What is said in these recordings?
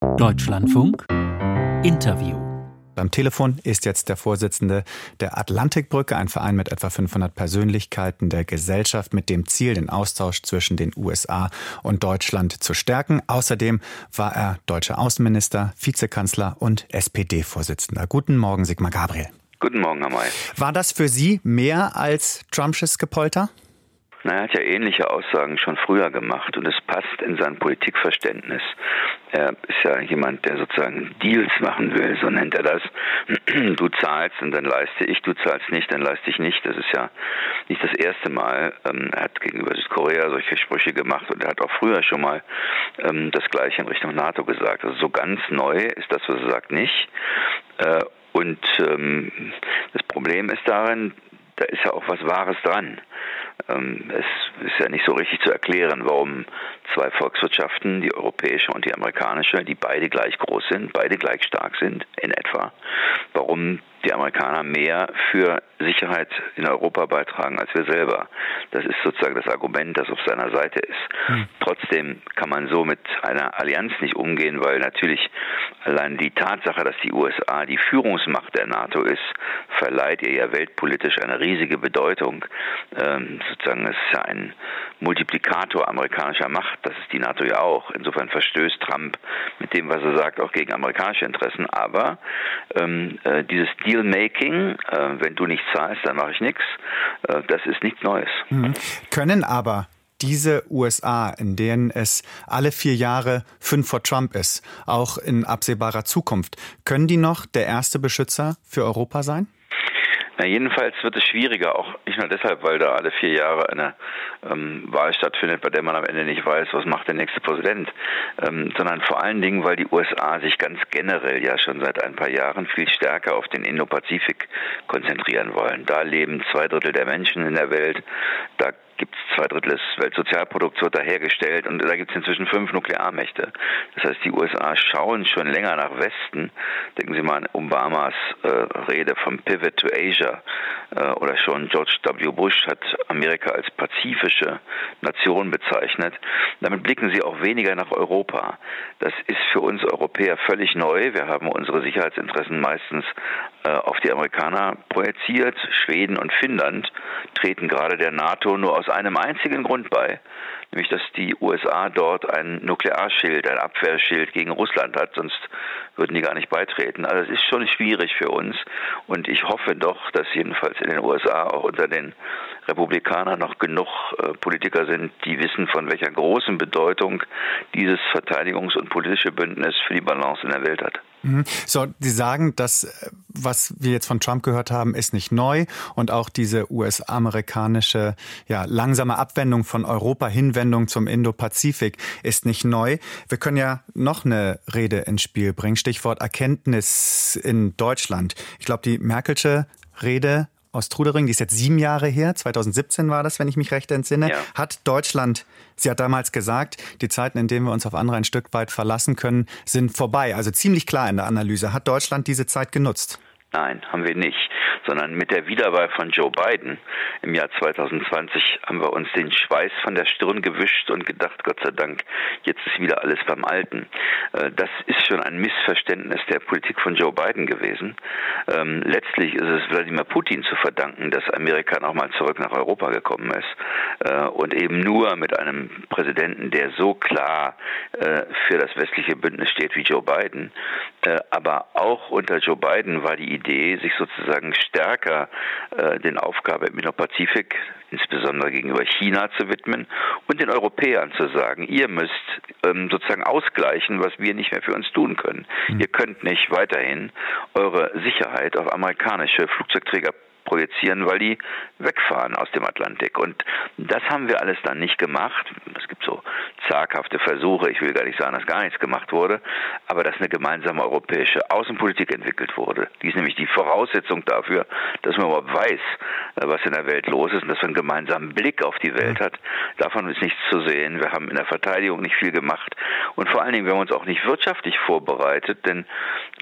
Deutschlandfunk Interview. Am Telefon ist jetzt der Vorsitzende der Atlantikbrücke, ein Verein mit etwa 500 Persönlichkeiten der Gesellschaft mit dem Ziel, den Austausch zwischen den USA und Deutschland zu stärken. Außerdem war er deutscher Außenminister, Vizekanzler und SPD-Vorsitzender. Guten Morgen, Sigmar Gabriel. Guten Morgen, Herr May. War das für Sie mehr als Trumpsches Gepolter? Na, er hat ja ähnliche Aussagen schon früher gemacht und es passt in sein Politikverständnis. Er ist ja jemand, der sozusagen Deals machen will, so nennt er das. Du zahlst und dann leiste ich, du zahlst nicht, dann leiste ich nicht. Das ist ja nicht das erste Mal. Ähm, er hat gegenüber Südkorea solche Sprüche gemacht und er hat auch früher schon mal ähm, das Gleiche in Richtung NATO gesagt. Also so ganz neu ist das, was er sagt, nicht. Äh, und ähm, das Problem ist darin, da ist ja auch was Wahres dran. Ähm, es ist ja nicht so richtig zu erklären, warum zwei Volkswirtschaften, die europäische und die amerikanische, die beide gleich groß sind, beide gleich stark sind in etwa, warum die Amerikaner mehr für Sicherheit in Europa beitragen als wir selber. Das ist sozusagen das Argument, das auf seiner Seite ist. Hm. Trotzdem kann man so mit einer Allianz nicht umgehen, weil natürlich allein die Tatsache, dass die USA die Führungsmacht der NATO ist, verleiht ihr ja weltpolitisch eine riesige Bedeutung. Ähm, sozusagen es ist ja ein Multiplikator amerikanischer Macht. Das ist die NATO ja auch. Insofern verstößt Trump mit dem, was er sagt, auch gegen amerikanische Interessen. Aber ähm, äh, dieses Deal-Making, äh, wenn du nicht zahlst, dann mache ich nichts, äh, das ist nichts Neues. Mhm. Können aber diese USA, in denen es alle vier Jahre fünf vor Trump ist, auch in absehbarer Zukunft, können die noch der erste Beschützer für Europa sein? Na, jedenfalls wird es schwieriger, auch nicht nur deshalb, weil da alle vier Jahre eine ähm, Wahl stattfindet, bei der man am Ende nicht weiß, was macht der nächste Präsident, ähm, sondern vor allen Dingen, weil die USA sich ganz generell ja schon seit ein paar Jahren viel stärker auf den Indo-Pazifik konzentrieren wollen. Da leben zwei Drittel der Menschen in der Welt, da gibt es zwei Drittel des Weltsozialprodukts wird da hergestellt und da gibt es inzwischen fünf Nuklearmächte. Das heißt, die USA schauen schon länger nach Westen. Denken Sie mal an Obamas äh, Rede vom Pivot to Asia oder schon George W. Bush hat Amerika als pazifische Nation bezeichnet. Damit blicken sie auch weniger nach Europa. Das ist für uns Europäer völlig neu. Wir haben unsere Sicherheitsinteressen meistens äh, auf die Amerikaner projiziert. Schweden und Finnland treten gerade der NATO nur aus einem einzigen Grund bei, nämlich dass die USA dort ein Nuklearschild, ein Abwehrschild gegen Russland hat, sonst würden die gar nicht beitreten. Also es ist schon schwierig für uns und ich hoffe doch, dass jedenfalls in den USA auch unter den Republikanern noch genug äh, Politiker sind, die wissen, von welcher großen Bedeutung dieses Verteidigungs- und politische Bündnis für die Balance in der Welt hat. Mhm. So, Sie sagen, dass äh, was wir jetzt von Trump gehört haben, ist nicht neu und auch diese US-amerikanische ja, langsame Abwendung von Europa, Hinwendung zum Indo-Pazifik ist nicht neu. Wir können ja noch eine Rede ins Spiel bringen. Stichwort Erkenntnis in Deutschland. Ich glaube, die Merkelsche Rede aus Trudering, die ist jetzt sieben Jahre her, 2017 war das, wenn ich mich recht entsinne, ja. hat Deutschland, sie hat damals gesagt, die Zeiten, in denen wir uns auf andere ein Stück weit verlassen können, sind vorbei. Also ziemlich klar in der Analyse. Hat Deutschland diese Zeit genutzt? Nein, haben wir nicht sondern mit der Wiederwahl von Joe Biden im Jahr 2020 haben wir uns den Schweiß von der Stirn gewischt und gedacht, Gott sei Dank, jetzt ist wieder alles beim Alten. Äh, das ist schon ein Missverständnis der Politik von Joe Biden gewesen. Ähm, letztlich ist es Wladimir Putin zu verdanken, dass Amerika nochmal zurück nach Europa gekommen ist äh, und eben nur mit einem Präsidenten, der so klar äh, für das westliche Bündnis steht wie Joe Biden. Aber auch unter Joe Biden war die Idee, sich sozusagen stärker äh, den Aufgaben im Indo-Pazifik, insbesondere gegenüber China, zu widmen und den Europäern zu sagen, ihr müsst ähm, sozusagen ausgleichen, was wir nicht mehr für uns tun können. Mhm. Ihr könnt nicht weiterhin eure Sicherheit auf amerikanische Flugzeugträger projizieren, weil die wegfahren aus dem Atlantik. Und das haben wir alles dann nicht gemacht. Es gibt so zaghafte Versuche, ich will gar nicht sagen, dass gar nichts gemacht wurde, aber dass eine gemeinsame europäische Außenpolitik entwickelt wurde. Die ist nämlich die Voraussetzung dafür, dass man überhaupt weiß, äh, was in der Welt los ist und dass man einen gemeinsamen Blick auf die Welt hat. Davon ist nichts zu sehen. Wir haben in der Verteidigung nicht viel gemacht und vor allen Dingen, wir haben uns auch nicht wirtschaftlich vorbereitet, denn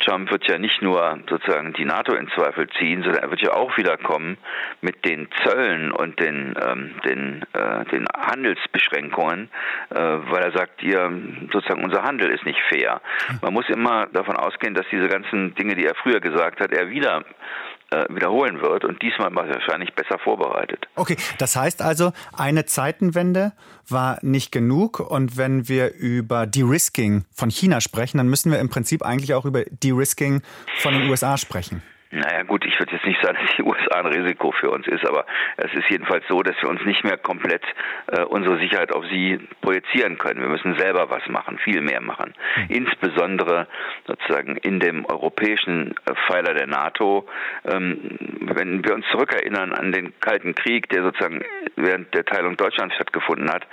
Trump wird ja nicht nur sozusagen die NATO in Zweifel ziehen, sondern er wird ja auch wieder klarkommen mit den Zöllen und den, ähm, den, äh, den Handelsbeschränkungen, äh, weil er sagt, ihr, sozusagen unser Handel ist nicht fair. Man muss immer davon ausgehen, dass diese ganzen Dinge, die er früher gesagt hat, er wieder äh, wiederholen wird und diesmal wahrscheinlich besser vorbereitet. Okay, das heißt also, eine Zeitenwende war nicht genug und wenn wir über De-Risking von China sprechen, dann müssen wir im Prinzip eigentlich auch über De-Risking von den USA sprechen. Naja gut, ich würde jetzt nicht sagen, dass die USA ein Risiko für uns ist, aber es ist jedenfalls so, dass wir uns nicht mehr komplett äh, unsere Sicherheit auf sie projizieren können. Wir müssen selber was machen, viel mehr machen. Mhm. Insbesondere sozusagen in dem europäischen äh, Pfeiler der NATO. Ähm, wenn wir uns zurückerinnern an den Kalten Krieg, der sozusagen während der Teilung Deutschlands stattgefunden hat,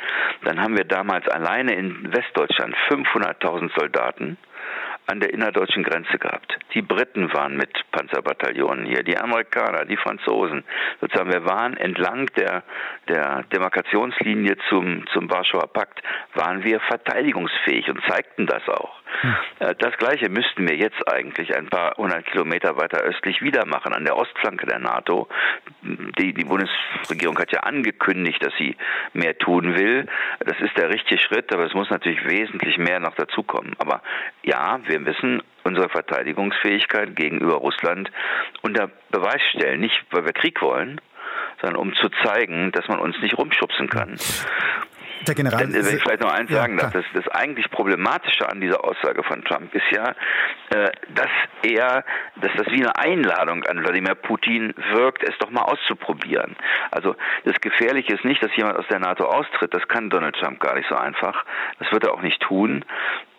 dann haben wir damals alleine in Westdeutschland 500.000 Soldaten an der innerdeutschen Grenze gehabt. Die Briten waren mit Panzerbataillonen hier, die Amerikaner, die Franzosen. Sozusagen, wir waren entlang der, der Demarkationslinie zum, zum Warschauer Pakt, waren wir verteidigungsfähig und zeigten das auch. Äh, das Gleiche müssten wir jetzt eigentlich ein paar hundert Kilometer weiter östlich wieder machen, an der Ostflanke der NATO. Die, die Bundesregierung hat ja angekündigt, dass sie mehr tun will. Das ist der richtige Schritt, aber es muss natürlich wesentlich mehr noch dazukommen. Aber ja, wir müssen unsere Verteidigungsfähigkeit gegenüber Russland unter Beweis stellen. Nicht, weil wir Krieg wollen, sondern um zu zeigen, dass man uns nicht rumschubsen kann. Der General, Denn, wenn ich vielleicht noch eins ja, sagen darf, das, das eigentlich Problematische an dieser Aussage von Trump ist ja, äh, dass er, dass das wie eine Einladung an Wladimir Putin wirkt, es doch mal auszuprobieren. Also das Gefährliche ist nicht, dass jemand aus der NATO austritt, das kann Donald Trump gar nicht so einfach, das wird er auch nicht tun,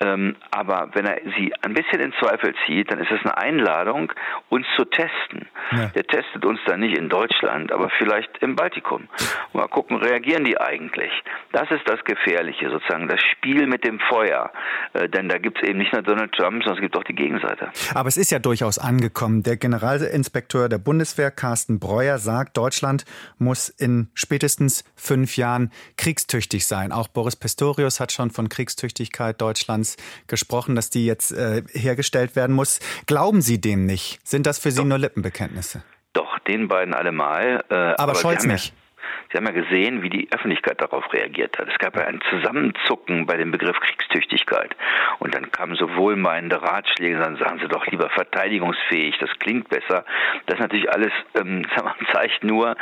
ähm, aber wenn er sie ein bisschen in Zweifel zieht, dann ist es eine Einladung, uns zu testen. Ja. Der testet uns dann nicht in Deutschland, aber vielleicht im Baltikum. Mal gucken, reagieren die eigentlich? Das ist das Gefährliche, sozusagen, das Spiel mit dem Feuer. Äh, denn da gibt es eben nicht nur Donald Trump, sondern es gibt auch die Gegenseite. Aber es ist ja durchaus angekommen. Der Generalinspekteur der Bundeswehr, Carsten Breuer, sagt, Deutschland muss in spätestens fünf Jahren kriegstüchtig sein. Auch Boris Pistorius hat schon von Kriegstüchtigkeit Deutschlands gesprochen, dass die jetzt äh, hergestellt werden muss. Glauben Sie dem nicht? Sind das für Sie Doch. nur Lippenbekenntnisse? Doch, den beiden allemal. Äh, aber, aber Scholz nicht. Sie haben ja gesehen, wie die Öffentlichkeit darauf reagiert hat. Es gab ja ein Zusammenzucken bei dem Begriff Kriegstüchtigkeit. Und dann kamen so wohlmeinende Ratschläge, dann sagen Sie doch lieber verteidigungsfähig, das klingt besser. Das natürlich alles ähm, zeigt nur,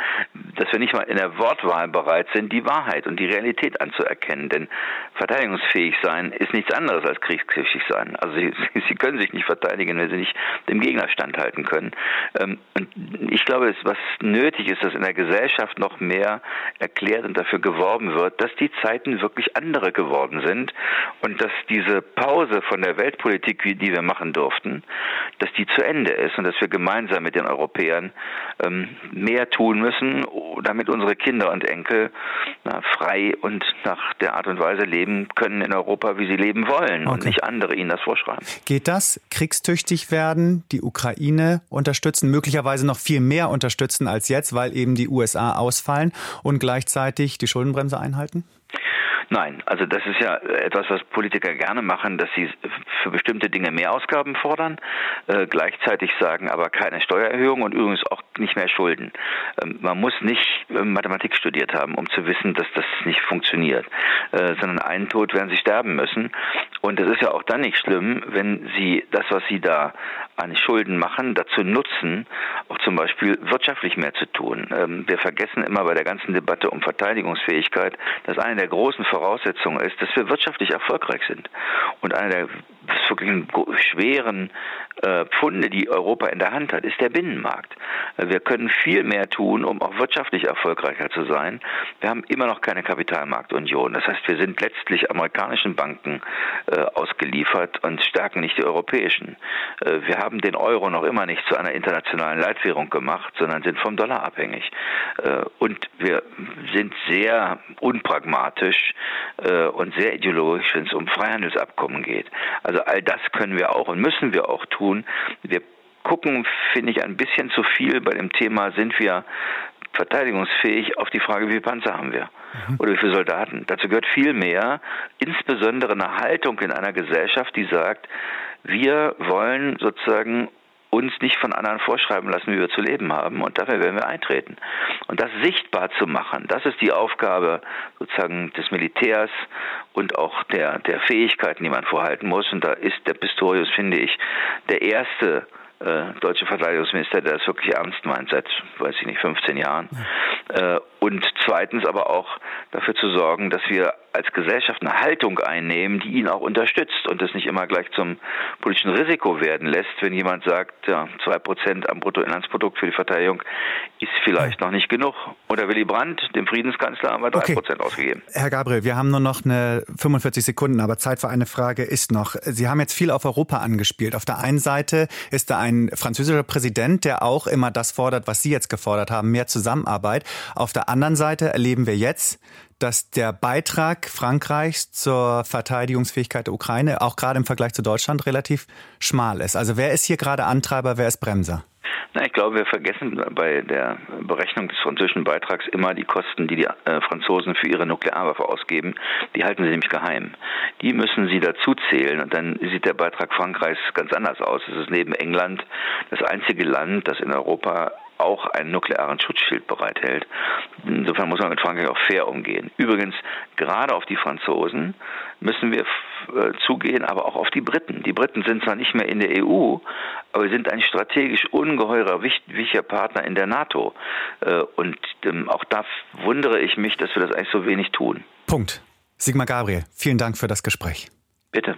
dass wir nicht mal in der Wortwahl bereit sind, die Wahrheit und die Realität anzuerkennen. Denn verteidigungsfähig sein ist nichts anderes als kriegstüchtig sein. Also Sie, Sie können sich nicht verteidigen, wenn Sie nicht dem Gegner standhalten können. Ähm, und ich glaube, was nötig ist, dass in der Gesellschaft noch mehr erklärt und dafür geworben wird, dass die Zeiten wirklich andere geworden sind und dass diese Pause von der Weltpolitik, die wir machen durften, dass die zu Ende ist und dass wir gemeinsam mit den Europäern ähm, mehr tun müssen, damit unsere Kinder und Enkel na, frei und nach der Art und Weise leben können in Europa, wie sie leben wollen okay. und nicht andere ihnen das vorschreiben. Geht das? Kriegstüchtig werden, die Ukraine unterstützen, möglicherweise noch viel mehr unterstützen als jetzt, weil eben die USA ausfallen und gleichzeitig die Schuldenbremse einhalten? Nein, also das ist ja etwas, was Politiker gerne machen, dass sie für bestimmte Dinge mehr Ausgaben fordern, äh, gleichzeitig sagen aber keine Steuererhöhung und übrigens auch nicht mehr Schulden. Ähm, man muss nicht Mathematik studiert haben, um zu wissen, dass das nicht funktioniert, äh, sondern einen Tod werden sie sterben müssen. Und es ist ja auch dann nicht schlimm, wenn sie das, was sie da an Schulden machen, dazu nutzen, auch zum Beispiel wirtschaftlich mehr zu tun. Ähm, wir vergessen immer bei der ganzen Debatte um Verteidigungsfähigkeit, dass eine der großen Voraussetzung ist, dass wir wirtschaftlich erfolgreich sind. Und einer der wirklich schweren äh, Pfunde, die Europa in der Hand hat, ist der Binnenmarkt. Äh, wir können viel mehr tun, um auch wirtschaftlich erfolgreicher zu sein. Wir haben immer noch keine Kapitalmarktunion. Das heißt, wir sind letztlich amerikanischen Banken äh, ausgeliefert und stärken nicht die europäischen. Äh, wir haben den Euro noch immer nicht zu einer internationalen Leitwährung gemacht, sondern sind vom Dollar abhängig. Äh, und wir sind sehr unpragmatisch äh, und sehr ideologisch, wenn es um Freihandelsabkommen geht. Also all das können wir auch und müssen wir auch tun. Wir gucken, finde ich, ein bisschen zu viel bei dem Thema, sind wir verteidigungsfähig auf die Frage, wie viele Panzer haben wir mhm. oder wie viele Soldaten. Dazu gehört viel mehr, insbesondere eine Haltung in einer Gesellschaft, die sagt, wir wollen sozusagen uns nicht von anderen vorschreiben lassen, wie wir zu leben haben. Und dafür werden wir eintreten. Und das sichtbar zu machen, das ist die Aufgabe sozusagen des Militärs und auch der, der Fähigkeiten, die man vorhalten muss. Und da ist der Pistorius, finde ich, der erste äh, deutsche Verteidigungsminister, der das wirklich ernst meint, seit, weiß ich nicht, 15 Jahren. Äh, und zweitens aber auch dafür zu sorgen, dass wir als Gesellschaft eine Haltung einnehmen, die ihn auch unterstützt und das nicht immer gleich zum politischen Risiko werden lässt, wenn jemand sagt, ja, zwei Prozent am Bruttoinlandsprodukt für die Verteidigung ist vielleicht noch nicht genug. Oder Willy Brandt, dem Friedenskanzler, haben wir drei Prozent okay. ausgegeben. Herr Gabriel, wir haben nur noch eine 45 Sekunden, aber Zeit für eine Frage ist noch. Sie haben jetzt viel auf Europa angespielt. Auf der einen Seite ist da ein französischer Präsident, der auch immer das fordert, was Sie jetzt gefordert haben, mehr Zusammenarbeit. Auf der anderen Seite erleben wir jetzt, dass der Beitrag Frankreichs zur Verteidigungsfähigkeit der Ukraine auch gerade im Vergleich zu Deutschland relativ schmal ist. Also wer ist hier gerade Antreiber, wer ist Bremser? Na, ich glaube, wir vergessen bei der Berechnung des französischen Beitrags immer die Kosten, die die äh, Franzosen für ihre Nuklearwaffe ausgeben. Die halten sie nämlich geheim. Die müssen sie dazu zählen und dann sieht der Beitrag Frankreichs ganz anders aus. Es ist neben England das einzige Land, das in Europa auch einen nuklearen Schutzschild bereithält. Insofern muss man mit Frankreich auch fair umgehen. Übrigens, gerade auf die Franzosen müssen wir äh, zugehen, aber auch auf die Briten. Die Briten sind zwar nicht mehr in der EU, aber sind ein strategisch ungeheurer, wichtiger Partner in der NATO. Äh, und ähm, auch da wundere ich mich, dass wir das eigentlich so wenig tun. Punkt. Sigmar Gabriel, vielen Dank für das Gespräch. Bitte.